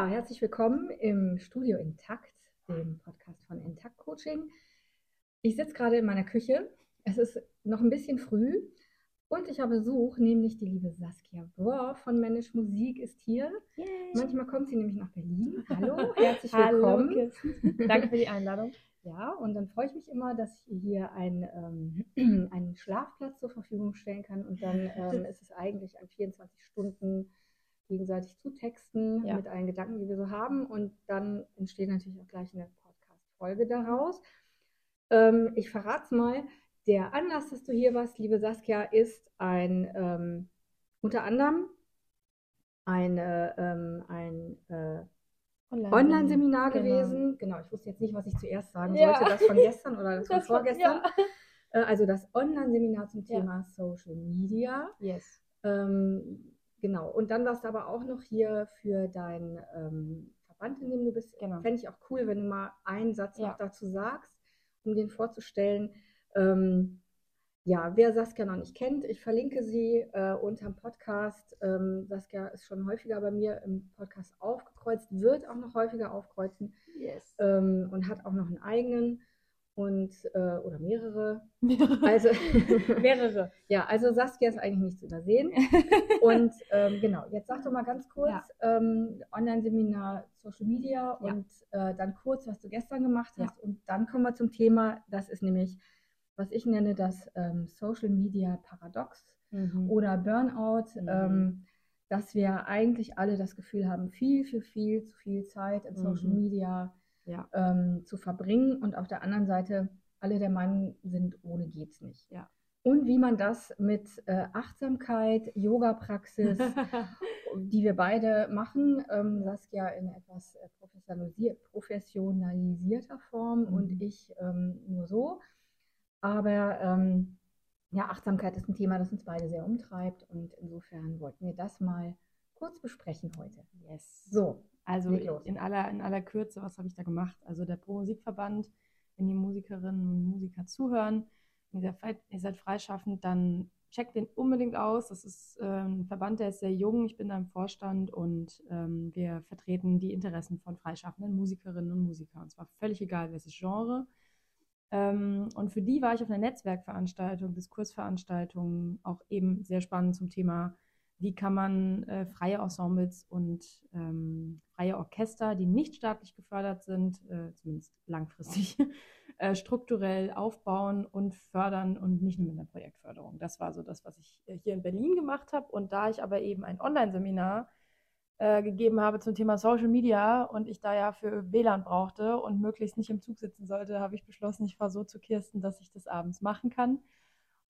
Ja, herzlich willkommen im Studio Intakt, dem Podcast von Intakt Coaching. Ich sitze gerade in meiner Küche. Es ist noch ein bisschen früh und ich habe Besuch, nämlich die liebe Saskia Bohr von Manage Musik ist hier. Yay. Manchmal kommt sie nämlich nach Berlin. Hallo, herzlich willkommen. Hallo, Danke für die Einladung. Ja, und dann freue ich mich immer, dass ich hier einen, ähm, einen Schlafplatz zur Verfügung stellen kann. Und dann ähm, ist es eigentlich an 24 Stunden gegenseitig zutexten ja. mit allen Gedanken, die wir so haben. Und dann entsteht natürlich auch gleich eine Podcast-Folge daraus. Ähm, ich verrate es mal. Der Anlass, dass du hier warst, liebe Saskia, ist ein ähm, unter anderem eine, ähm, ein äh, Online-Seminar genau. gewesen. Genau, ich wusste jetzt nicht, was ich zuerst sagen ja. sollte, das von gestern oder das, das von vorgestern. Von, ja. Äh, also das Online-Seminar zum Thema. Social Media. Yes. Ähm, genau, und dann warst du aber auch noch hier für deinen ähm, Verband, in dem du bist. Genau. Fände ich auch cool, wenn du mal einen Satz noch dazu sagst, um den vorzustellen. Ähm, ja, wer Saskia noch nicht kennt, ich verlinke sie äh, unterm Podcast. Ähm, Saskia ist schon häufiger bei mir im Podcast aufgekreuzt, wird auch noch häufiger aufkreuzen yes. ähm, und hat auch noch einen eigenen und äh, oder mehrere. Mehrere. Also mehrere. ja, also Saskia ist eigentlich nicht zu übersehen. und ähm, genau, jetzt sag doch mal ganz kurz ja. ähm, Online-Seminar Social Media ja. und äh, dann kurz, was du gestern gemacht hast. Ja. Und dann kommen wir zum Thema, das ist nämlich was ich nenne das ähm, Social Media Paradox mhm. oder Burnout, mhm. ähm, dass wir eigentlich alle das Gefühl haben, viel, viel, viel zu viel Zeit in Social mhm. Media ja. ähm, zu verbringen und auf der anderen Seite alle der Meinung sind, ohne geht's nicht. Ja. Und wie man das mit äh, Achtsamkeit, Yoga-Praxis, die wir beide machen, ähm, Saskia in etwas äh, professionalisierter Form mhm. und ich ähm, nur so, aber ähm, ja, Achtsamkeit ist ein Thema, das uns beide sehr umtreibt und insofern wollten wir das mal kurz besprechen heute. Yes. So, also in aller, in aller Kürze, was habe ich da gemacht? Also der Pro Musikverband, wenn die Musikerinnen und Musiker zuhören, ihr seid, ihr seid freischaffend, dann checkt den unbedingt aus. Das ist ähm, ein Verband, der ist sehr jung. Ich bin da im Vorstand und ähm, wir vertreten die Interessen von freischaffenden Musikerinnen und Musikern. Und zwar völlig egal, welches Genre. Ähm, und für die war ich auf einer Netzwerkveranstaltung, Diskursveranstaltung, auch eben sehr spannend zum Thema, wie kann man äh, freie Ensembles und ähm, freie Orchester, die nicht staatlich gefördert sind, äh, zumindest langfristig, äh, strukturell aufbauen und fördern und nicht nur mit einer Projektförderung. Das war so das, was ich äh, hier in Berlin gemacht habe. Und da ich aber eben ein Online-Seminar äh, gegeben habe zum Thema Social Media und ich da ja für WLAN brauchte und möglichst nicht im Zug sitzen sollte, habe ich beschlossen, ich fahre so zu Kirsten, dass ich das abends machen kann.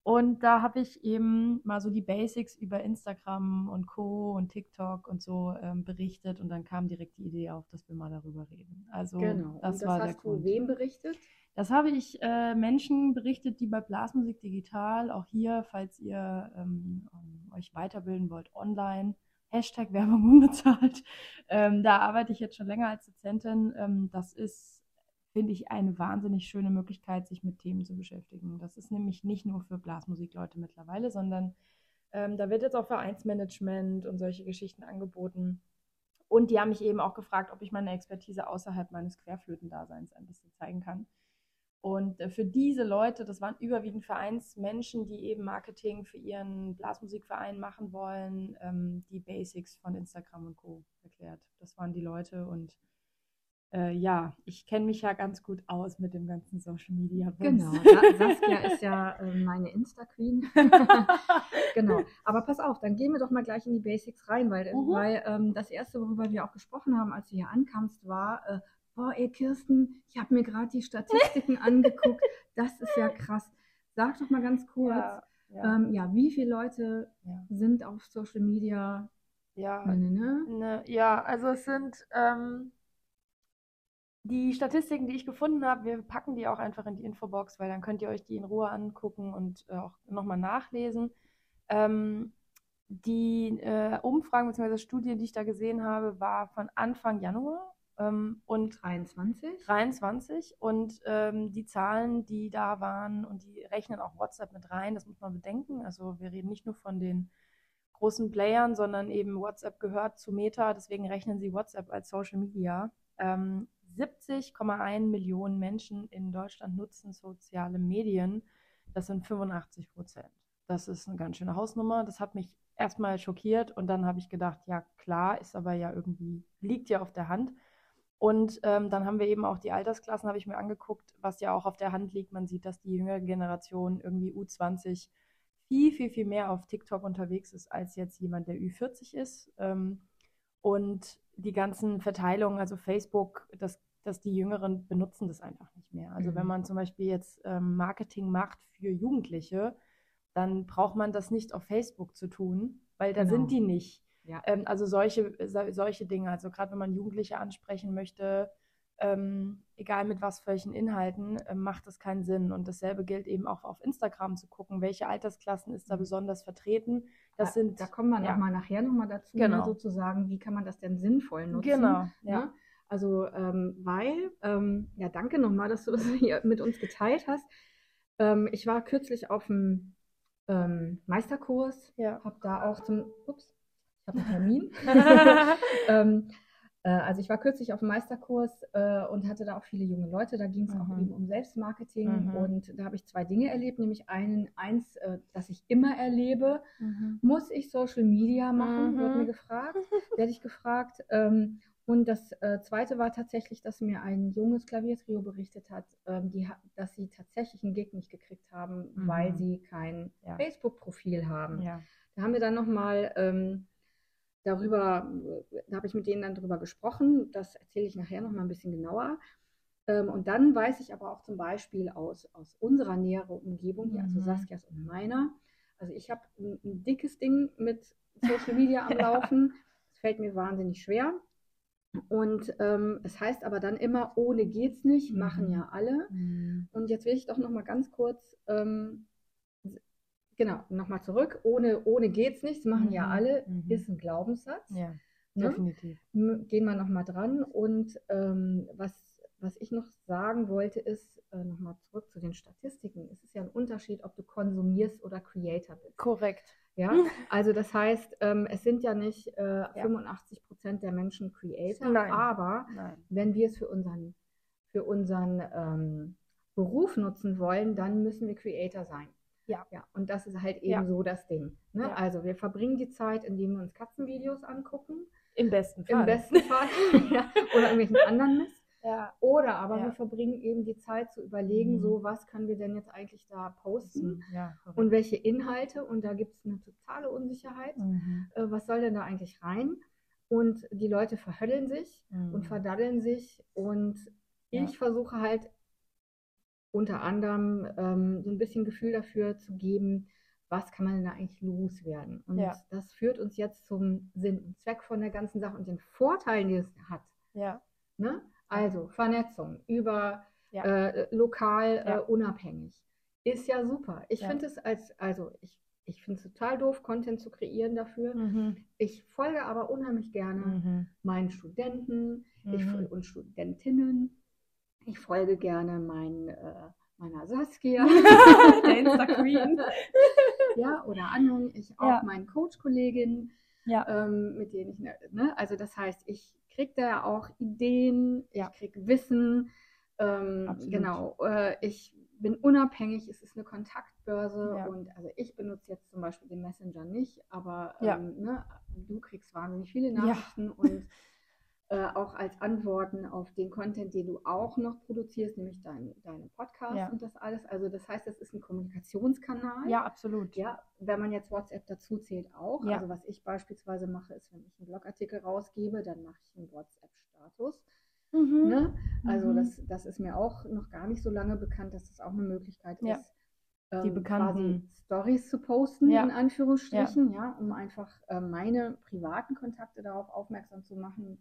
Und da habe ich eben mal so die Basics über Instagram und Co. und TikTok und so ähm, berichtet und dann kam direkt die Idee auf, dass wir mal darüber reden. Also genau. das, das war hast der du Grund. wem berichtet? Das habe ich äh, Menschen berichtet, die bei Blasmusik Digital, auch hier, falls ihr ähm, euch weiterbilden wollt, online, Hashtag Werbung unbezahlt. Ähm, da arbeite ich jetzt schon länger als Dozentin. Ähm, das ist, finde ich, eine wahnsinnig schöne Möglichkeit, sich mit Themen zu beschäftigen. Das ist nämlich nicht nur für Blasmusikleute mittlerweile, sondern ähm, da wird jetzt auch Vereinsmanagement und solche Geschichten angeboten. Und die haben mich eben auch gefragt, ob ich meine Expertise außerhalb meines Querflötendaseins ein bisschen zeigen kann. Und äh, für diese Leute, das waren überwiegend Vereinsmenschen, die eben Marketing für ihren Blasmusikverein machen wollen, ähm, die Basics von Instagram und Co. erklärt. Das waren die Leute und äh, ja, ich kenne mich ja ganz gut aus mit dem ganzen Social Media. Genau, Saskia ist ja äh, meine Insta-Queen. genau, aber pass auf, dann gehen wir doch mal gleich in die Basics rein, weil, mhm. weil ähm, das Erste, worüber wir auch gesprochen haben, als du hier ankamst, war, äh, boah, ey Kirsten, ich habe mir gerade die Statistiken angeguckt, das ist ja krass. Sag doch mal ganz kurz, ja, ja. Ähm, ja wie viele Leute ja. sind auf Social Media? Ja, ne, ne, ne? ne ja also es sind ähm, die Statistiken, die ich gefunden habe, wir packen die auch einfach in die Infobox, weil dann könnt ihr euch die in Ruhe angucken und äh, auch nochmal nachlesen. Ähm, die äh, Umfragen bzw. Studie, die ich da gesehen habe, war von Anfang Januar ähm, und 23? 23. Und ähm, die Zahlen, die da waren, und die rechnen auch WhatsApp mit rein, das muss man bedenken. Also wir reden nicht nur von den großen Playern, sondern eben WhatsApp gehört zu Meta, deswegen rechnen sie WhatsApp als Social Media. Ähm, 70,1 Millionen Menschen in Deutschland nutzen soziale Medien. Das sind 85 Prozent. Das ist eine ganz schöne Hausnummer. Das hat mich erstmal schockiert und dann habe ich gedacht, ja klar, ist aber ja irgendwie, liegt ja auf der Hand. Und ähm, dann haben wir eben auch die Altersklassen, habe ich mir angeguckt, was ja auch auf der Hand liegt. Man sieht, dass die jüngere Generation irgendwie U20 viel, viel, viel mehr auf TikTok unterwegs ist als jetzt jemand, der Ü40 ist. Ähm, und die ganzen Verteilungen, also Facebook, das, dass die Jüngeren benutzen das einfach nicht mehr. Also mhm. wenn man zum Beispiel jetzt ähm, Marketing macht für Jugendliche, dann braucht man das nicht auf Facebook zu tun, weil da genau. sind die nicht. Ja. Ähm, also solche, solche Dinge, also gerade wenn man Jugendliche ansprechen möchte, ähm, egal mit was für welchen Inhalten, äh, macht das keinen Sinn. Und dasselbe gilt eben auch auf Instagram zu gucken, welche Altersklassen ist da mhm. besonders vertreten. Das da, sind, da kommen wir ja. nochmal nachher nochmal dazu, ne, genau. sozusagen, wie kann man das denn sinnvoll nutzen. Genau, ja. Ne? Also, ähm, weil, ähm, ja, danke nochmal, dass du das hier mit uns geteilt hast. Ähm, ich war kürzlich auf dem ähm, Meisterkurs, ja. habe da auch zum, ups, ich habe einen Termin. äh, also ich war kürzlich auf dem Meisterkurs äh, und hatte da auch viele junge Leute. Da ging es mhm. auch eben um Selbstmarketing mhm. und da habe ich zwei Dinge erlebt, nämlich einen, eins, äh, das ich immer erlebe. Mhm. Muss ich Social Media machen? Wird mir mhm. gefragt, werde ich gefragt. Ähm, und das äh, Zweite war tatsächlich, dass mir ein junges Klaviertrio berichtet hat, ähm, die, dass sie tatsächlich einen Gig nicht gekriegt haben, mhm. weil sie kein ja. Facebook-Profil haben. Ja. Da haben wir dann nochmal ähm, darüber, da habe ich mit denen dann darüber gesprochen, das erzähle ich nachher nochmal ein bisschen genauer. Ähm, und dann weiß ich aber auch zum Beispiel aus, aus unserer näheren Umgebung, hier, also mhm. Saskias und meiner, also ich habe ein, ein dickes Ding mit Social Media am Laufen. Es fällt mir wahnsinnig schwer. Und ähm, es heißt aber dann immer, ohne geht's nicht, machen mhm. ja alle. Mhm. Und jetzt will ich doch noch mal ganz kurz, ähm, genau, noch mal zurück. Ohne, ohne geht's nicht, machen mhm. ja alle, mhm. ist ein Glaubenssatz. Ja, ne? definitiv. Gehen wir noch mal dran. Und ähm, was, was ich noch sagen wollte, ist, äh, noch mal zurück zu den Statistiken. Es ist ja ein Unterschied, ob du konsumierst oder Creator bist. Korrekt. Ja, also das heißt, ähm, es sind ja nicht äh, ja. 85 Prozent der Menschen Creator, Nein. aber Nein. wenn wir es für unseren, für unseren ähm, Beruf nutzen wollen, dann müssen wir Creator sein. Ja. ja und das ist halt eben ja. so das Ding. Ne? Ja. Also wir verbringen die Zeit, indem wir uns Katzenvideos angucken. Im besten Fall. Im besten Fall. ja. Oder irgendwelchen anderen Mist. Ja. Oder aber ja. wir verbringen eben die Zeit zu überlegen, mhm. so was können wir denn jetzt eigentlich da posten mhm. ja, und welche Inhalte. Und da gibt es eine totale Unsicherheit. Mhm. Äh, was soll denn da eigentlich rein? Und die Leute verhöddeln sich und mhm. verdaddeln sich. Und ich versuche halt unter anderem ähm, so ein bisschen Gefühl dafür zu geben, was kann man denn da eigentlich loswerden? Und das führt uns jetzt zum Sinn und Zweck von der ganzen Sache und den Vorteilen, die es hat. Ja. Ne? Also Vernetzung über ja. äh, lokal ja. äh, unabhängig. Ist ja super. Ich ja. finde es als, also ich, ich finde es total doof, Content zu kreieren dafür. Mhm. Ich folge aber unheimlich gerne mhm. meinen Studenten mhm. ich, und Studentinnen. Ich folge gerne meinen, äh, meiner Saskia, der Insta-Queen. ja, oder anderen. Ich auch meinen Coach-Kolleginnen, ähm, mit denen ich, ne, also das heißt, ich kriegt er auch Ideen, ja. ich kriege Wissen. Ähm, genau, äh, ich bin unabhängig, es ist eine Kontaktbörse ja. und also ich benutze jetzt zum Beispiel den Messenger nicht, aber ähm, ja. ne, du kriegst wahnsinnig viele Nachrichten und äh, auch als Antworten auf den Content, den du auch noch produzierst, nämlich dein, deine Podcasts ja. und das alles. Also das heißt, das ist ein Kommunikationskanal. Ja, absolut. Ja, wenn man jetzt WhatsApp dazu zählt auch. Ja. Also was ich beispielsweise mache, ist, wenn ich einen Blogartikel rausgebe, dann mache ich einen WhatsApp-Status. Mhm. Ne? Also mhm. das, das ist mir auch noch gar nicht so lange bekannt, dass das auch eine Möglichkeit ja. ist, ähm, die bekannten Stories zu posten, ja. in Anführungsstrichen, ja. ja um einfach äh, meine privaten Kontakte darauf aufmerksam zu machen,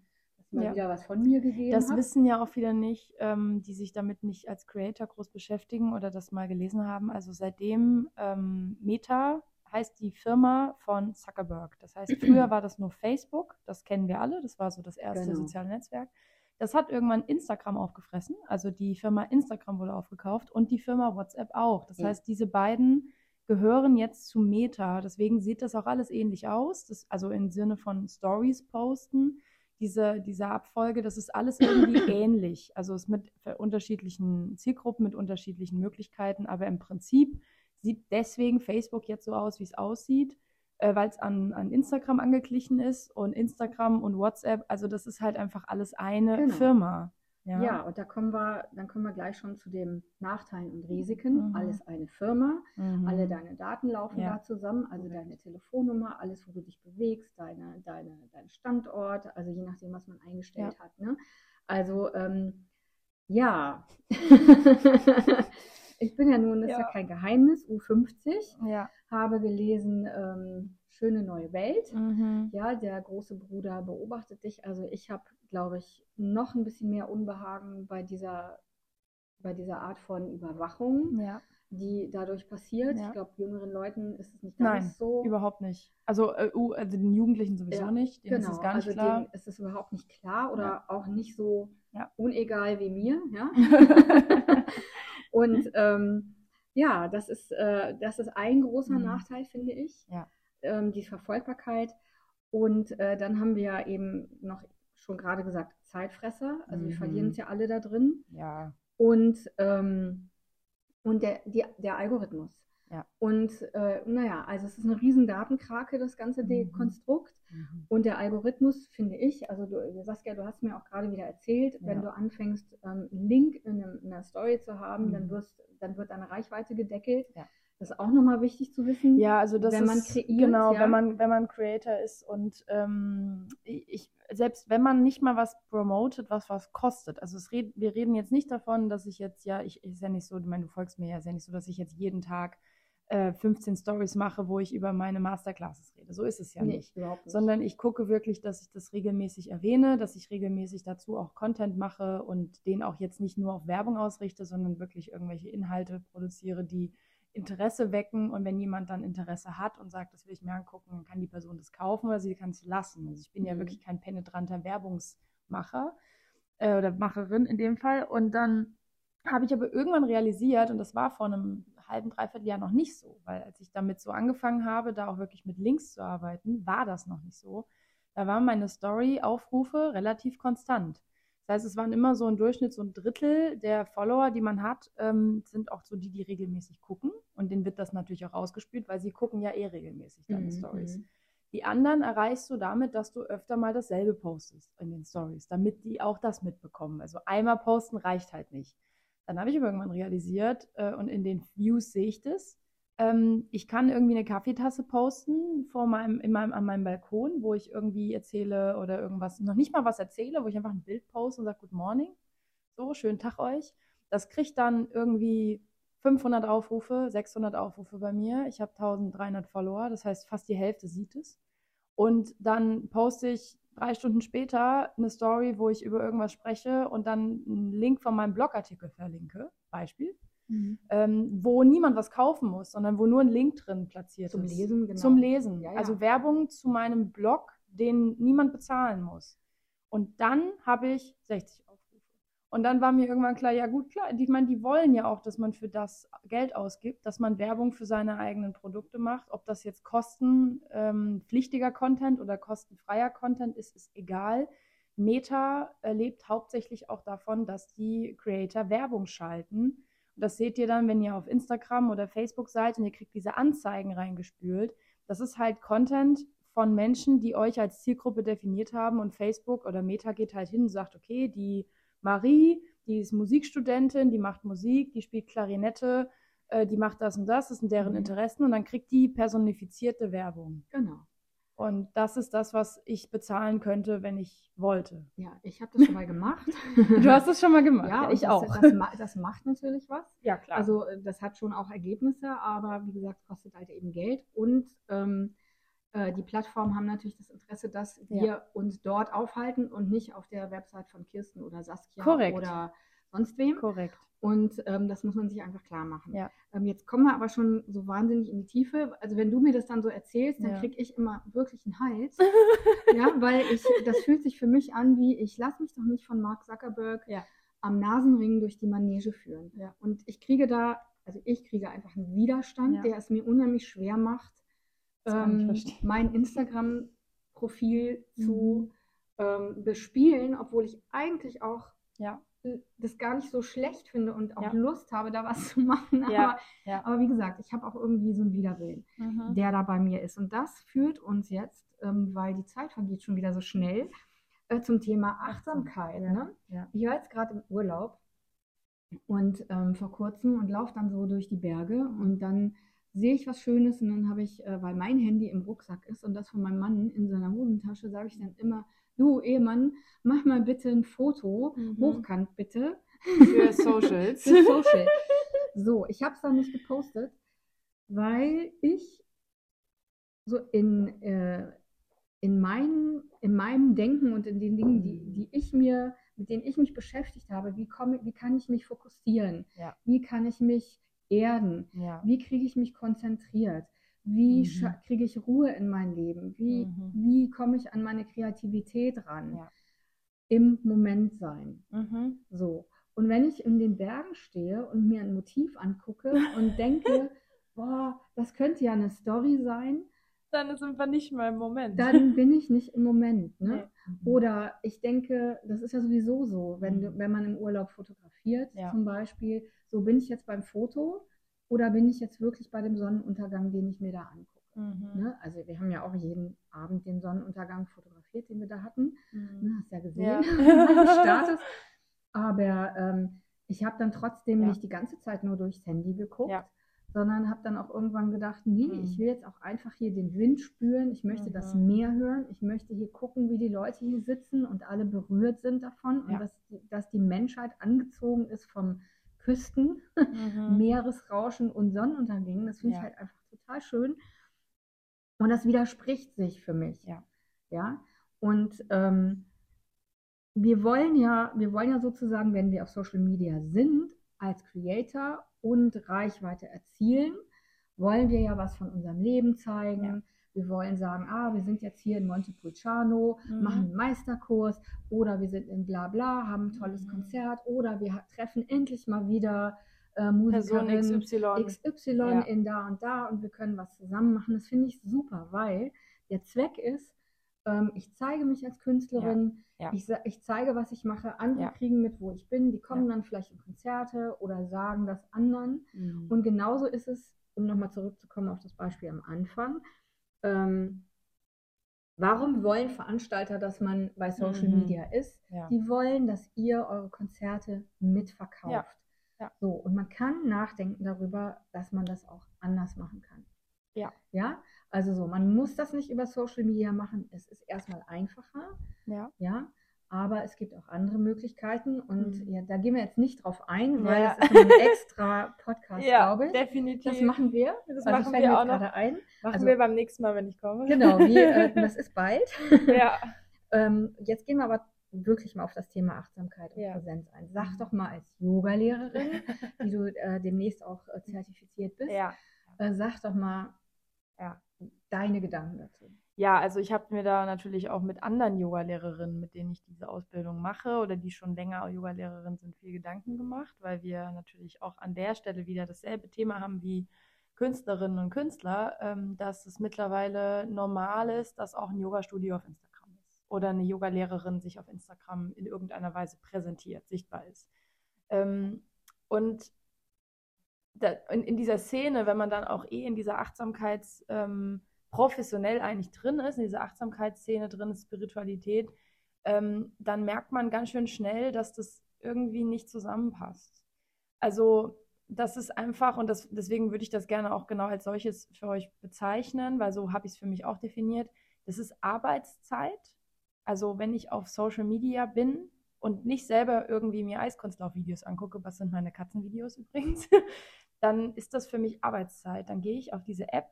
mal ja. wieder was von mir gegeben Das hab. wissen ja auch viele nicht, ähm, die sich damit nicht als Creator groß beschäftigen oder das mal gelesen haben. Also seitdem ähm, Meta heißt die Firma von Zuckerberg. Das heißt, früher war das nur Facebook, das kennen wir alle, das war so das erste genau. soziale Netzwerk. Das hat irgendwann Instagram aufgefressen, also die Firma Instagram wurde aufgekauft und die Firma WhatsApp auch. Das ja. heißt, diese beiden gehören jetzt zu Meta. Deswegen sieht das auch alles ähnlich aus. Das, also im Sinne von Stories posten. Diese, diese Abfolge, das ist alles irgendwie ähnlich. Also es ist mit unterschiedlichen Zielgruppen, mit unterschiedlichen Möglichkeiten, aber im Prinzip sieht deswegen Facebook jetzt so aus, wie es aussieht, äh, weil es an, an Instagram angeglichen ist und Instagram und WhatsApp, also das ist halt einfach alles eine genau. Firma. Ja. ja, und da kommen wir, dann kommen wir gleich schon zu den Nachteilen und Risiken. Mhm. Alles eine Firma, mhm. alle deine Daten laufen ja. da zusammen, also okay. deine Telefonnummer, alles, wo du dich bewegst, deine, deine, dein Standort, also je nachdem, was man eingestellt ja. hat. Ne? Also ähm, ja, ich bin ja nun, das ist ja kein Geheimnis, U50, ja. habe gelesen, ähm, schöne neue Welt. Mhm. Ja, der große Bruder beobachtet dich. Also ich habe, glaube ich, noch ein bisschen mehr Unbehagen bei dieser, bei dieser Art von Überwachung. Ja die dadurch passiert. Ja. Ich glaube, jüngeren Leuten ist es nicht ganz Nein, so. überhaupt nicht. Also, äh, also den Jugendlichen sowieso ja, nicht. Denen genau, ist es gar nicht also klar. Denen ist es überhaupt nicht klar oder ja. auch nicht so unegal wie mir. Ja? Und ähm, ja, das ist, äh, das ist ein großer mhm. Nachteil, finde ich. Ähm, die Verfolgbarkeit. Und äh, dann haben wir ja eben noch schon gerade gesagt, Zeitfresser. Also mhm. wir verlieren uns ja alle da drin. Ja. Und, ähm, und der, die, der Algorithmus. Ja. Und äh, naja, also es ist eine riesen Datenkrake, das ganze mhm. Konstrukt. Mhm. Und der Algorithmus, finde ich, also du, Saskia, du hast mir auch gerade wieder erzählt, ja. wenn du anfängst, ähm, einen Link in, einem, in, einer Story zu haben, mhm. dann, wirst, dann wird deine Reichweite gedeckelt. Ja. Das ist auch nochmal wichtig zu wissen. Ja, also das wenn man ist, kreiert, genau, ja. wenn man wenn man Creator ist und ähm, ich selbst wenn man nicht mal was promotet, was was kostet. Also red, wir reden jetzt nicht davon, dass ich jetzt ja, ich ist ja nicht so, ich meine, du folgst mir ja, ist ja nicht so, dass ich jetzt jeden Tag äh, 15 Stories mache, wo ich über meine Masterclasses rede. So ist es ja nee, nicht. nicht. Sondern ich gucke wirklich, dass ich das regelmäßig erwähne, dass ich regelmäßig dazu auch Content mache und den auch jetzt nicht nur auf Werbung ausrichte, sondern wirklich irgendwelche Inhalte produziere, die Interesse wecken und wenn jemand dann Interesse hat und sagt, das will ich mir angucken, dann kann die Person das kaufen oder sie kann es lassen. Also ich bin ja mhm. wirklich kein penetranter Werbungsmacher äh, oder Macherin in dem Fall. Und dann habe ich aber irgendwann realisiert, und das war vor einem halben, dreiviertel Jahr noch nicht so, weil als ich damit so angefangen habe, da auch wirklich mit Links zu arbeiten, war das noch nicht so. Da waren meine Story-Aufrufe relativ konstant. Das heißt, es waren immer so ein Durchschnitt, so ein Drittel der Follower, die man hat, ähm, sind auch so die, die regelmäßig gucken. Und denen wird das natürlich auch ausgespielt, weil sie gucken ja eh regelmäßig deine mhm. Stories. Die anderen erreichst du damit, dass du öfter mal dasselbe postest in den Stories, damit die auch das mitbekommen. Also einmal posten reicht halt nicht. Dann habe ich irgendwann realisiert äh, und in den Views sehe ich das, ähm, ich kann irgendwie eine Kaffeetasse posten vor meinem, in meinem, an meinem Balkon, wo ich irgendwie erzähle oder irgendwas, noch nicht mal was erzähle, wo ich einfach ein Bild poste und sage Good Morning. So, schönen Tag euch. Das kriegt dann irgendwie 500 Aufrufe, 600 Aufrufe bei mir. Ich habe 1300 Follower, das heißt fast die Hälfte sieht es. Und dann poste ich drei Stunden später eine Story, wo ich über irgendwas spreche und dann einen Link von meinem Blogartikel verlinke, Beispiel mhm. ähm, wo niemand was kaufen muss, sondern wo nur ein Link drin platziert Zum ist. Zum Lesen, genau. Zum Lesen. Ja, ja. Also Werbung zu meinem Blog, den niemand bezahlen muss. Und dann habe ich 60 Aufrufe. Und dann war mir irgendwann klar, ja gut, klar, ich meine, die wollen ja auch, dass man für das Geld ausgibt, dass man Werbung für seine eigenen Produkte macht. Ob das jetzt kostenpflichtiger ähm, Content oder kostenfreier Content ist, ist egal. Meta lebt hauptsächlich auch davon, dass die Creator Werbung schalten das seht ihr dann, wenn ihr auf Instagram oder Facebook seid und ihr kriegt diese Anzeigen reingespült. Das ist halt Content von Menschen, die euch als Zielgruppe definiert haben und Facebook oder Meta geht halt hin und sagt, okay, die Marie, die ist Musikstudentin, die macht Musik, die spielt Klarinette, äh, die macht das und das, das sind deren mhm. Interessen und dann kriegt die personifizierte Werbung. Genau. Und das ist das, was ich bezahlen könnte, wenn ich wollte. Ja, ich habe das schon mal gemacht. du hast das schon mal gemacht. Ja, ja ich das, auch. Das, das, macht natürlich was. Ja, klar. Also äh, das hat schon auch Ergebnisse, aber wie gesagt, kostet halt eben Geld. Und ähm, äh, die Plattformen haben natürlich das Interesse, dass wir ja. uns dort aufhalten und nicht auf der Website von Kirsten oder Saskia Korrekt. oder sonst wem. Korrekt. Und ähm, das muss man sich einfach klar machen. Ja. Ähm, jetzt kommen wir aber schon so wahnsinnig in die Tiefe. Also wenn du mir das dann so erzählst, dann ja. kriege ich immer wirklich einen Hals. ja, weil ich, das fühlt sich für mich an wie, ich lasse mich doch nicht von Mark Zuckerberg ja. am Nasenring durch die Manege führen. Und ich kriege da also ich kriege einfach einen Widerstand, der es mir unheimlich schwer macht, ähm, mein Instagram-Profil mhm. zu ähm, bespielen, obwohl ich eigentlich auch ja. Das gar nicht so schlecht finde und auch ja. Lust habe, da was zu machen. Aber, ja. aber wie gesagt, ich habe auch irgendwie so einen Widerwillen, mhm. der da bei mir ist. Und das führt uns jetzt, ähm, weil die Zeit vergeht schon wieder so schnell, äh, zum Thema Achtsamkeit. Ne? Ich war jetzt gerade im Urlaub und ähm, vor kurzem und laufe dann so durch die Berge und dann sehe ich was Schönes und dann habe ich, äh, weil mein Handy im Rucksack ist und das von meinem Mann in seiner Hosentasche, sage ich dann immer, du Ehemann, mach mal bitte ein Foto, mhm. hochkant bitte. Für Socials. Für Social. So, ich habe es dann nicht gepostet, weil ich so in, äh, in, mein, in meinem Denken und in den Dingen, die, die ich mir, mit denen ich mich beschäftigt habe, wie, komme, wie kann ich mich fokussieren? Ja. Wie kann ich mich erden? Ja. Wie kriege ich mich konzentriert? Wie mhm. kriege ich Ruhe in mein Leben? Wie, mhm. wie komme ich an meine Kreativität ran? Ja. Im Moment sein. Mhm. So. Und wenn ich in den Bergen stehe und mir ein Motiv angucke und denke, boah, das könnte ja eine Story sein, dann sind wir nicht mal im Moment. Dann bin ich nicht im Moment. Ne? Nee. Mhm. Oder ich denke, das ist ja sowieso so, wenn, mhm. wenn man im Urlaub fotografiert, ja. zum Beispiel, so bin ich jetzt beim Foto oder bin ich jetzt wirklich bei dem Sonnenuntergang, den ich mir da angucke? Mhm. Ne? Also wir haben ja auch jeden Abend den Sonnenuntergang fotografiert, den wir da hatten. Mhm. Ne, hast ja gesehen, ja. Aber ähm, ich habe dann trotzdem ja. nicht die ganze Zeit nur durchs Handy geguckt, ja. sondern habe dann auch irgendwann gedacht, nee, mhm. ich will jetzt auch einfach hier den Wind spüren, ich möchte das mhm. Meer hören, ich möchte hier gucken, wie die Leute hier sitzen und alle berührt sind davon und dass, dass die Menschheit angezogen ist vom Küsten, mhm. Meeresrauschen und Sonnenuntergängen. Das finde ja. ich halt einfach total schön. Und das widerspricht sich für mich. Ja. Ja. Und ähm, wir wollen ja, wir wollen ja sozusagen, wenn wir auf Social Media sind, als Creator und Reichweite erzielen, wollen wir ja was von unserem Leben zeigen. Ja. Wir wollen sagen, ah, wir sind jetzt hier in Montepulciano, mhm. machen einen Meisterkurs oder wir sind in Blabla, haben ein tolles mhm. Konzert oder wir treffen endlich mal wieder äh, Musikerin XY, XY ja. in da und da und wir können was zusammen machen. Das finde ich super, weil der Zweck ist, ähm, ich zeige mich als Künstlerin, ja. Ja. Ich, ich, zeige, was ich mache, andere kriegen mit, wo ich bin, die kommen dann vielleicht in Konzerte oder sagen das anderen. Mhm. Und genauso ist es, um nochmal zurückzukommen auf das Beispiel am Anfang, ähm, warum wollen Veranstalter, dass man bei Social mhm. Media ist? Ja. Die wollen, dass ihr eure Konzerte mitverkauft. Ja. Ja. So, und man kann nachdenken darüber, dass man das auch anders machen kann. Ja. Ja, also so, man muss das nicht über Social Media machen. Es ist erstmal einfacher. Ja. Ja. Aber es gibt auch andere Möglichkeiten und mhm. ja, da gehen wir jetzt nicht drauf ein, weil ja. das ist ein extra Podcast, ja, glaube ich. definitiv. Das machen wir. Das also machen wir auch noch. ein. Machen also, wir beim nächsten Mal, wenn ich komme. Genau, wie, äh, das ist bald. Ja. ähm, jetzt gehen wir aber wirklich mal auf das Thema Achtsamkeit und ja. Präsenz ein. Sag doch mal als Yogalehrerin, die du äh, demnächst auch äh, zertifiziert bist, ja. äh, sag doch mal deine Gedanken dazu. Ja, also ich habe mir da natürlich auch mit anderen Yogalehrerinnen, mit denen ich diese Ausbildung mache oder die schon länger Yogalehrerin sind, viel Gedanken gemacht, weil wir natürlich auch an der Stelle wieder dasselbe Thema haben wie Künstlerinnen und Künstler, ähm, dass es mittlerweile normal ist, dass auch ein Yogastudio auf Instagram ist oder eine Yogalehrerin sich auf Instagram in irgendeiner Weise präsentiert, sichtbar ist. Ähm, und in, dieser Szene, wenn man dann auch eh in dieser Achtsamkeits- ähm, professionell eigentlich drin ist, in dieser Achtsamkeitsszene drin ist, Spiritualität, ähm, dann merkt man ganz schön schnell, dass das irgendwie nicht zusammenpasst. Also das ist einfach, und das, deswegen würde ich das gerne auch genau als solches für euch bezeichnen, weil so habe ich es für mich auch definiert. Das ist Arbeitszeit. Also wenn ich auf Social Media bin und nicht selber irgendwie mir Eiskunstlaufvideos angucke, was sind meine Katzenvideos übrigens, dann ist das für mich Arbeitszeit. Dann gehe ich auf diese App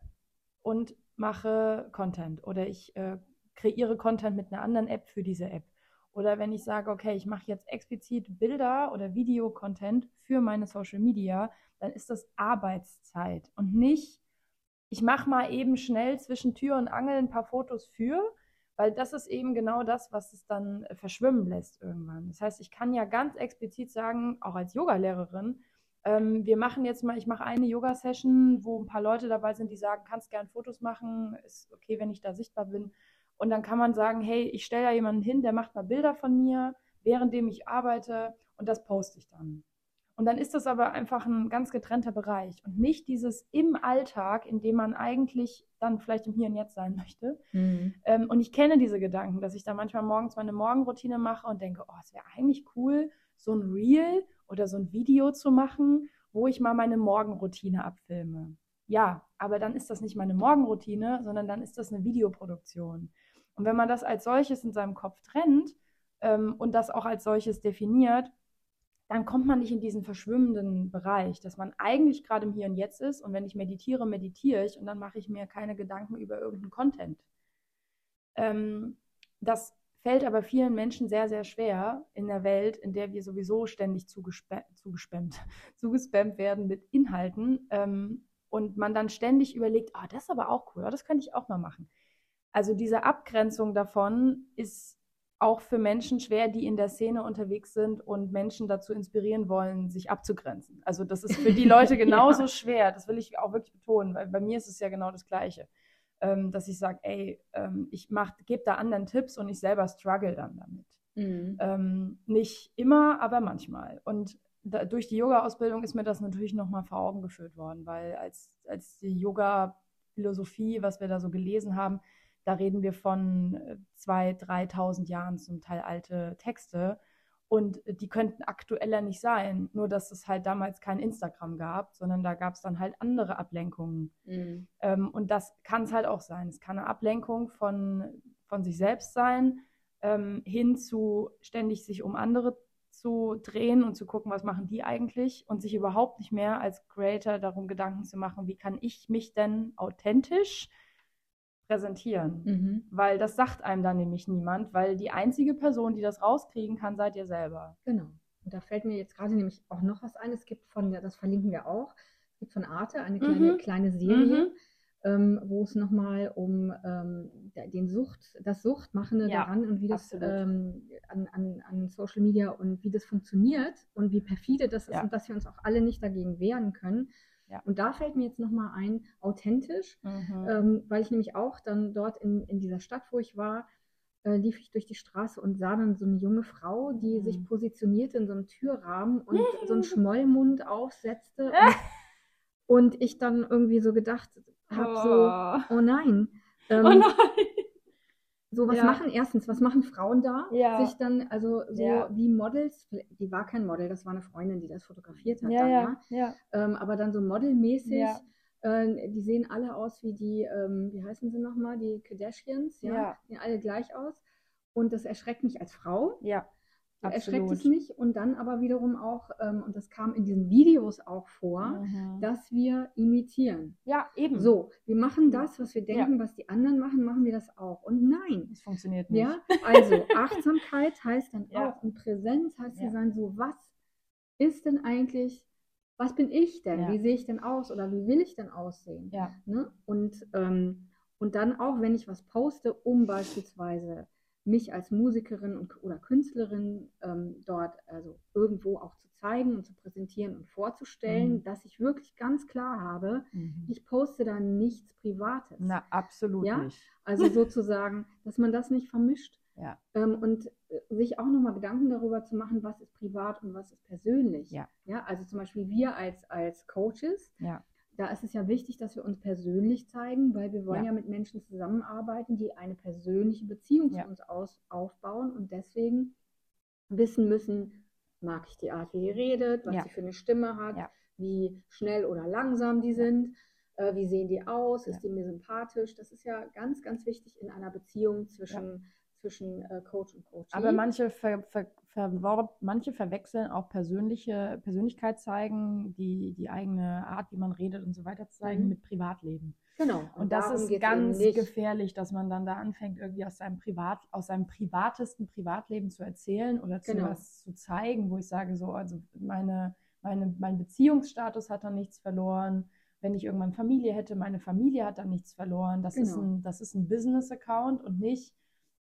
und mache Content oder ich äh, kreiere Content mit einer anderen App für diese App. Oder wenn ich sage, okay, ich mache jetzt explizit Bilder oder Videocontent für meine Social Media, dann ist das Arbeitszeit und nicht, ich mache mal eben schnell zwischen Tür und Angel ein paar Fotos für, weil das ist eben genau das, was es dann verschwimmen lässt irgendwann. Das heißt, ich kann ja ganz explizit sagen, auch als Yogalehrerin, ähm, wir machen jetzt mal, ich mache eine Yoga-Session, wo ein paar Leute dabei sind, die sagen, kannst gern Fotos machen, ist okay, wenn ich da sichtbar bin. Und dann kann man sagen, hey, ich stelle da jemanden hin, der macht mal Bilder von mir, währenddem ich arbeite und das poste ich dann. Und dann ist das aber einfach ein ganz getrennter Bereich und nicht dieses im Alltag, in dem man eigentlich dann vielleicht im Hier und Jetzt sein möchte. Mhm. Ähm, und ich kenne diese Gedanken, dass ich da manchmal morgens meine Morgenroutine mache und denke, oh, es wäre eigentlich cool, so ein Reel oder so ein Video zu machen, wo ich mal meine Morgenroutine abfilme. Ja, aber dann ist das nicht meine Morgenroutine, sondern dann ist das eine Videoproduktion. Und wenn man das als solches in seinem Kopf trennt ähm, und das auch als solches definiert, dann kommt man nicht in diesen verschwimmenden Bereich, dass man eigentlich gerade im Hier und Jetzt ist und wenn ich meditiere, meditiere ich und dann mache ich mir keine Gedanken über irgendeinen Content. Ähm, das fällt aber vielen Menschen sehr, sehr schwer in der Welt, in der wir sowieso ständig zugespa zugespammt, zugespammt werden mit Inhalten ähm, und man dann ständig überlegt, ah, das ist aber auch cool, das könnte ich auch mal machen. Also diese Abgrenzung davon ist auch für Menschen schwer, die in der Szene unterwegs sind und Menschen dazu inspirieren wollen, sich abzugrenzen. Also das ist für die Leute genauso ja. schwer. Das will ich auch wirklich betonen, weil bei mir ist es ja genau das Gleiche. Ähm, dass ich sage, ey, ähm, ich gebe da anderen Tipps und ich selber struggle dann damit. Mhm. Ähm, nicht immer, aber manchmal. Und da, durch die Yoga-Ausbildung ist mir das natürlich nochmal vor Augen geführt worden, weil als, als die Yoga-Philosophie, was wir da so gelesen haben, da reden wir von 2.000, äh, 3.000 Jahren zum Teil alte Texte. Und die könnten aktueller nicht sein, nur dass es halt damals kein Instagram gab, sondern da gab es dann halt andere Ablenkungen. Mhm. Ähm, und das kann es halt auch sein. Es kann eine Ablenkung von, von sich selbst sein, ähm, hin zu ständig sich um andere zu drehen und zu gucken, was machen die eigentlich und sich überhaupt nicht mehr als Creator darum Gedanken zu machen, wie kann ich mich denn authentisch präsentieren. Mhm. Weil das sagt einem dann nämlich niemand, weil die einzige Person, die das rauskriegen kann, seid ihr selber. Genau. Und da fällt mir jetzt gerade nämlich auch noch was ein. Es gibt von, das verlinken wir auch, es gibt von Arte eine kleine, mhm. kleine Serie, mhm. ähm, wo es nochmal um ähm, den Sucht, das Suchtmachende ja, daran und wie das ähm, an, an, an Social Media und wie das funktioniert und wie perfide das ist ja. und dass wir uns auch alle nicht dagegen wehren können. Ja. Und da fällt mir jetzt nochmal ein, authentisch, mhm. ähm, weil ich nämlich auch dann dort in, in dieser Stadt, wo ich war, äh, lief ich durch die Straße und sah dann so eine junge Frau, die mhm. sich positionierte in so einem Türrahmen und so einen Schmollmund aufsetzte. Und, und ich dann irgendwie so gedacht habe, oh. so, oh nein. Ähm, oh nein. So, was ja. machen erstens, was machen Frauen da? Ja. Sich dann, also so ja. wie Models, die war kein Model, das war eine Freundin, die das fotografiert hat. Ja, dann, ja. ja. Ähm, aber dann so modelmäßig, äh, die sehen alle aus wie die, ähm, wie heißen sie nochmal, die Kardashians, ja? ja. Sehen alle gleich aus. Und das erschreckt mich als Frau. Ja. Erschreckt es mich und dann aber wiederum auch, ähm, und das kam in diesen Videos auch vor, mhm. dass wir imitieren. Ja, eben. So, wir machen das, was wir denken, ja. was die anderen machen, machen wir das auch. Und nein. Es funktioniert nicht. Ja, also Achtsamkeit heißt dann ja. auch und Präsenz heißt ja sein, so was ist denn eigentlich, was bin ich denn? Ja. Wie sehe ich denn aus oder wie will ich denn aussehen? Ja. Ne? Und, ähm, und dann auch, wenn ich was poste, um beispielsweise mich als Musikerin und, oder Künstlerin ähm, dort also irgendwo auch zu zeigen und zu präsentieren und vorzustellen, mhm. dass ich wirklich ganz klar habe, mhm. ich poste da nichts Privates. Na, absolut ja? nicht. Also sozusagen, dass man das nicht vermischt. Ja. Ähm, und äh, sich auch nochmal Gedanken darüber zu machen, was ist privat und was ist persönlich. Ja. ja also zum Beispiel wir als, als Coaches, ja da ist es ja wichtig, dass wir uns persönlich zeigen, weil wir wollen ja, ja mit Menschen zusammenarbeiten, die eine persönliche Beziehung ja. zu uns aus, aufbauen und deswegen wissen müssen, mag ich die Art, wie die redet, was ja. sie für eine Stimme hat, wie schnell oder langsam die sind, äh, wie sehen die aus, ist die mir sympathisch. Das ist ja ganz, ganz wichtig in einer Beziehung zwischen zwischen äh, Coach und Coach. Aber manche, ver, ver, ver, manche verwechseln auch persönliche Persönlichkeit zeigen, die, die eigene Art, wie man redet und so weiter zeigen, mhm. mit Privatleben. Genau. Und, und das ist ganz gefährlich, dass man dann da anfängt, irgendwie aus seinem Privat, aus seinem privatesten Privatleben zu erzählen oder zu genau. was zu zeigen, wo ich sage, so, also meine, meine, mein Beziehungsstatus hat dann nichts verloren. Wenn ich irgendwann Familie hätte, meine Familie hat dann nichts verloren. Das genau. ist ein, das ist ein Business-Account und nicht,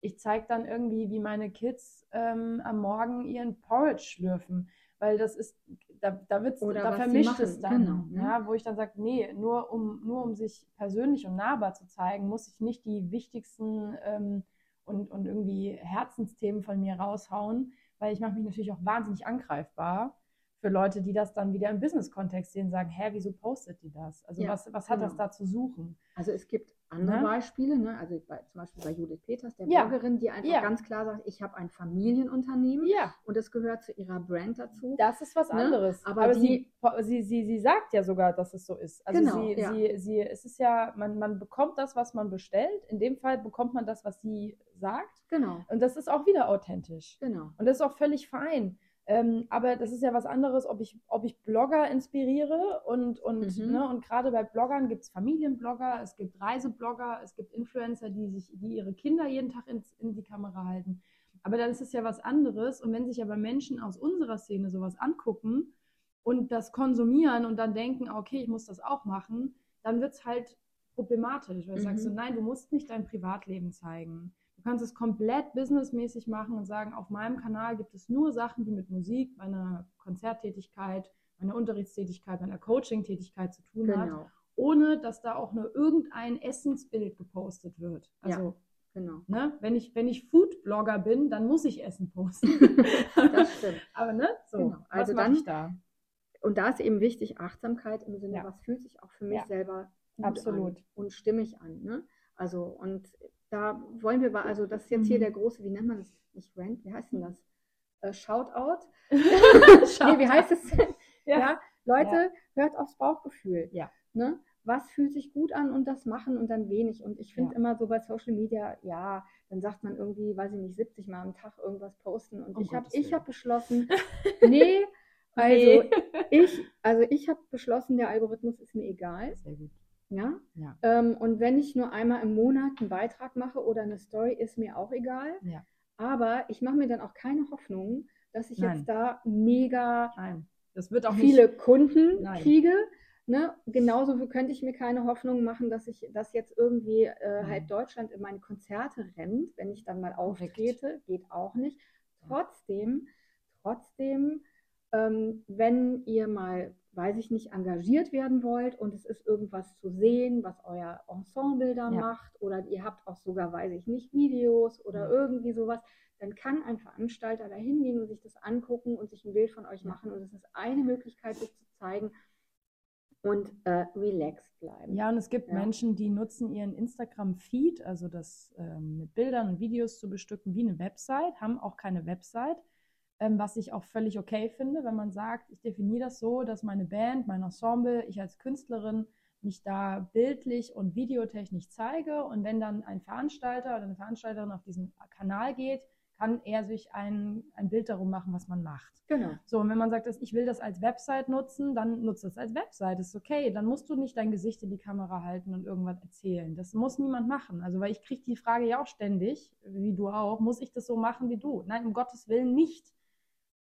ich zeige dann irgendwie, wie meine Kids ähm, am Morgen ihren Porridge schlürfen. Weil das ist, da, da, wird's, Oder da vermischt es dann. Genau, ne? ja, wo ich dann sage, nee, nur um, nur um sich persönlich und nahbar zu zeigen, muss ich nicht die wichtigsten ähm, und, und irgendwie Herzensthemen von mir raushauen, weil ich mache mich natürlich auch wahnsinnig angreifbar für Leute, die das dann wieder im Business-Kontext sehen, sagen, hä, wieso postet die das? Also ja, was, was hat genau. das da zu suchen? Also es gibt andere ne? Beispiele, ne? also bei, zum Beispiel bei Judith Peters, der ja. Bloggerin, die einfach ja. ganz klar sagt, ich habe ein Familienunternehmen ja. und es gehört zu ihrer Brand dazu. Das ist was ne? anderes. Aber, Aber die, sie, sie, sie, sie sagt ja sogar, dass es so ist. Also genau, sie, sie, sie, es ist ja, man, man bekommt das, was man bestellt. In dem Fall bekommt man das, was sie sagt. Genau. Und das ist auch wieder authentisch. Genau. Und das ist auch völlig fein. Ähm, aber das ist ja was anderes, ob ich, ob ich Blogger inspiriere und, und, mhm. ne, und gerade bei Bloggern gibt es Familienblogger, es gibt Reiseblogger, es gibt Influencer, die sich, die ihre Kinder jeden Tag ins, in die Kamera halten. Aber dann ist es ja was anderes. Und wenn sich aber Menschen aus unserer Szene sowas angucken und das konsumieren und dann denken, okay, ich muss das auch machen, dann wird es halt problematisch, weil du mhm. sagst so, nein, du musst nicht dein Privatleben zeigen kannst es komplett businessmäßig machen und sagen, auf meinem Kanal gibt es nur Sachen, die mit Musik, meiner Konzerttätigkeit, meiner Unterrichtstätigkeit, meiner Coaching-Tätigkeit zu tun genau. hat, ohne dass da auch nur irgendein Essensbild gepostet wird. Also ja. Genau. Ne? Wenn ich, wenn ich Food-Blogger bin, dann muss ich Essen posten. das stimmt. Aber ne? So, genau. also was dann, ich da? Und da ist eben wichtig Achtsamkeit im Sinne, ja. was fühlt sich auch für mich ja. selber gut Absolut. und stimmig an. Ne? Also, und da wollen wir, also das ist jetzt hier mhm. der große, wie nennt man das? Nicht Rant, wie heißt denn das? Äh, Shoutout? Shout nee, wie heißt es denn? Ja. ja. Leute, ja. hört aufs Bauchgefühl. Ja. Ne? Was fühlt sich gut an und das machen und dann wenig. Und ich finde ja. immer so bei Social Media, ja, dann sagt man irgendwie, weiß ich nicht, 70 Mal am Tag irgendwas posten. Und oh ich habe hab beschlossen, nee, also nee. ich, also ich habe beschlossen, der Algorithmus ist mir egal. Sehr gut. Ja. ja. Ähm, und wenn ich nur einmal im Monat einen Beitrag mache oder eine Story, ist mir auch egal. Ja. Aber ich mache mir dann auch keine Hoffnung, dass ich Nein. jetzt da mega viele nicht... Kunden Nein. kriege. Ne? Genauso könnte ich mir keine Hoffnung machen, dass ich das jetzt irgendwie äh, halb Deutschland in meine Konzerte rennt, wenn ich dann mal auftrete. Geht auch nicht. Trotzdem, trotzdem, ähm, wenn ihr mal weiß ich nicht, engagiert werden wollt und es ist irgendwas zu sehen, was euer Ensemble da ja. macht oder ihr habt auch sogar, weiß ich nicht, Videos oder ja. irgendwie sowas, dann kann ein Veranstalter da hingehen und sich das angucken und sich ein Bild von euch machen und es ist eine Möglichkeit, sich zu zeigen und äh, relaxed bleiben. Ja, und es gibt ja. Menschen, die nutzen ihren Instagram-Feed, also das ähm, mit Bildern und Videos zu bestücken, wie eine Website, haben auch keine Website ähm, was ich auch völlig okay finde, wenn man sagt, ich definiere das so, dass meine Band, mein Ensemble, ich als Künstlerin mich da bildlich und videotechnisch zeige und wenn dann ein Veranstalter oder eine Veranstalterin auf diesen Kanal geht, kann er sich ein, ein Bild darum machen, was man macht. Genau. So, und wenn man sagt, dass ich will das als Website nutzen, dann nutzt das als Website. Das ist okay. Dann musst du nicht dein Gesicht in die Kamera halten und irgendwas erzählen. Das muss niemand machen. Also, weil ich kriege die Frage ja auch ständig, wie du auch, muss ich das so machen wie du? Nein, um Gottes Willen nicht.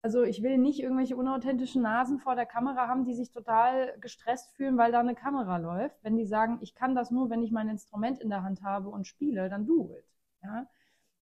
Also ich will nicht irgendwelche unauthentischen Nasen vor der Kamera haben, die sich total gestresst fühlen, weil da eine Kamera läuft. Wenn die sagen, ich kann das nur, wenn ich mein Instrument in der Hand habe und spiele, dann do it. Ja?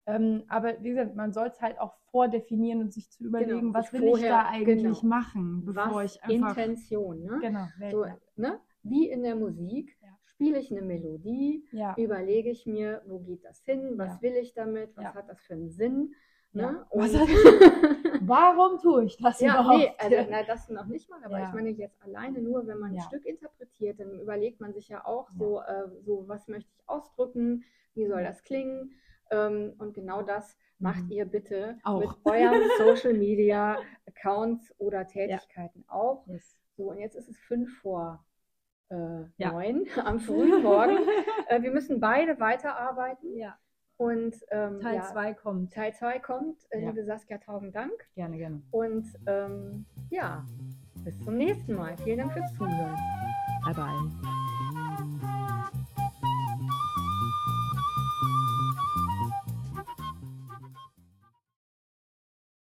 Ähm, aber wie gesagt, man soll es halt auch vordefinieren und sich zu genau, überlegen, genau, was will vorher, ich da eigentlich genau, machen, bevor was ich einfach... Intention, ne? Genau. So, ne? Wie in der Musik, ja. spiele ich eine Melodie, ja. überlege ich mir, wo geht das hin, was ja. will ich damit, was hat das für einen Sinn Ne? Ja. warum tue ich das ja, überhaupt? Nee, also na, das noch nicht mal, aber ja. ich meine jetzt alleine nur, wenn man ein Stück interpretiert, dann überlegt man sich ja auch so, äh, so was möchte ich ausdrücken, wie soll das klingen ähm, und genau das macht mhm. ihr bitte auch. mit euren Social Media Accounts oder Tätigkeiten auch. Yes. So, und jetzt ist es fünf vor äh, neun am frühen Morgen. äh, wir müssen beide weiterarbeiten. Ja. Und ähm, Teil 2 ja, kommt. Teil 2 kommt. Äh, ja. Liebe Saskia, tausend Dank. Gerne, gerne. Und ähm, ja, bis zum nächsten Mal. Vielen Dank fürs Zuhören. Bye, bye.